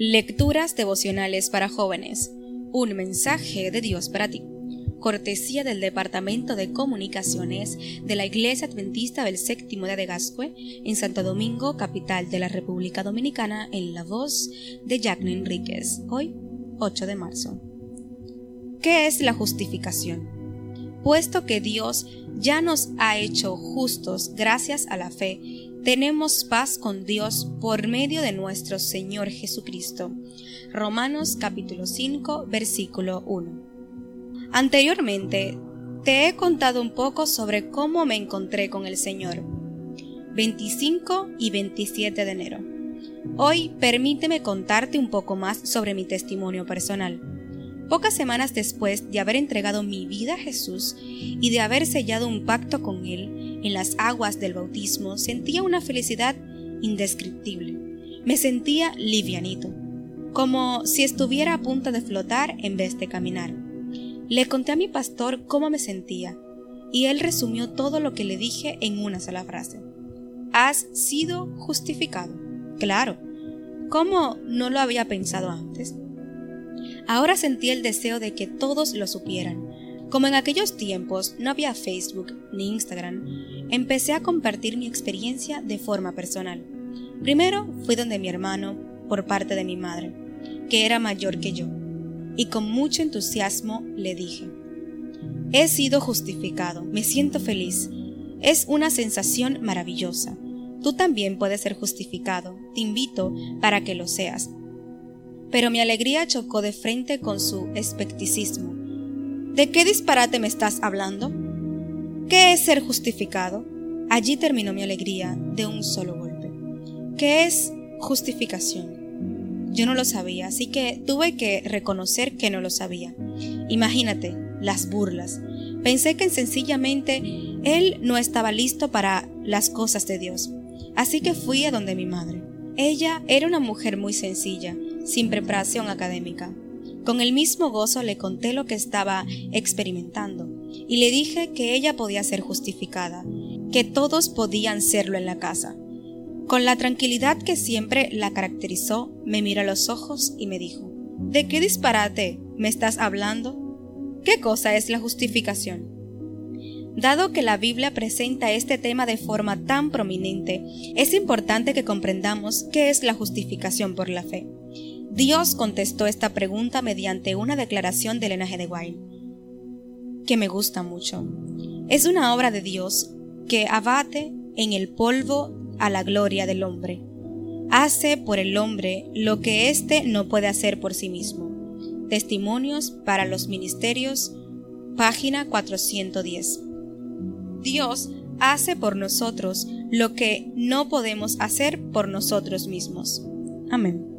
Lecturas devocionales para jóvenes. Un mensaje de Dios para ti. Cortesía del Departamento de Comunicaciones de la Iglesia Adventista del Séptimo de Gascue en Santo Domingo, capital de la República Dominicana, en la voz de Jacqueline Enríquez. Hoy, 8 de marzo. ¿Qué es la justificación? Puesto que Dios ya nos ha hecho justos gracias a la fe, tenemos paz con Dios por medio de nuestro Señor Jesucristo. Romanos capítulo 5 versículo 1. Anteriormente te he contado un poco sobre cómo me encontré con el Señor. 25 y 27 de enero. Hoy permíteme contarte un poco más sobre mi testimonio personal. Pocas semanas después de haber entregado mi vida a Jesús y de haber sellado un pacto con Él en las aguas del bautismo, sentía una felicidad indescriptible. Me sentía livianito, como si estuviera a punto de flotar en vez de caminar. Le conté a mi pastor cómo me sentía, y él resumió todo lo que le dije en una sola frase. Has sido justificado. Claro. ¿Cómo no lo había pensado antes? Ahora sentí el deseo de que todos lo supieran. Como en aquellos tiempos no había Facebook ni Instagram, empecé a compartir mi experiencia de forma personal. Primero fui donde mi hermano, por parte de mi madre, que era mayor que yo, y con mucho entusiasmo le dije, He sido justificado, me siento feliz, es una sensación maravillosa. Tú también puedes ser justificado, te invito para que lo seas pero mi alegría chocó de frente con su escepticismo. ¿De qué disparate me estás hablando? ¿Qué es ser justificado? Allí terminó mi alegría de un solo golpe. ¿Qué es justificación? Yo no lo sabía, así que tuve que reconocer que no lo sabía. Imagínate, las burlas. Pensé que sencillamente él no estaba listo para las cosas de Dios. Así que fui a donde mi madre. Ella era una mujer muy sencilla, sin preparación académica. Con el mismo gozo le conté lo que estaba experimentando y le dije que ella podía ser justificada, que todos podían serlo en la casa. Con la tranquilidad que siempre la caracterizó, me miró a los ojos y me dijo, ¿De qué disparate me estás hablando? ¿Qué cosa es la justificación? Dado que la Biblia presenta este tema de forma tan prominente, es importante que comprendamos qué es la justificación por la fe. Dios contestó esta pregunta mediante una declaración del linaje de White, que me gusta mucho. Es una obra de Dios que abate en el polvo a la gloria del hombre. Hace por el hombre lo que éste no puede hacer por sí mismo. Testimonios para los Ministerios, página 410. Dios hace por nosotros lo que no podemos hacer por nosotros mismos. Amén.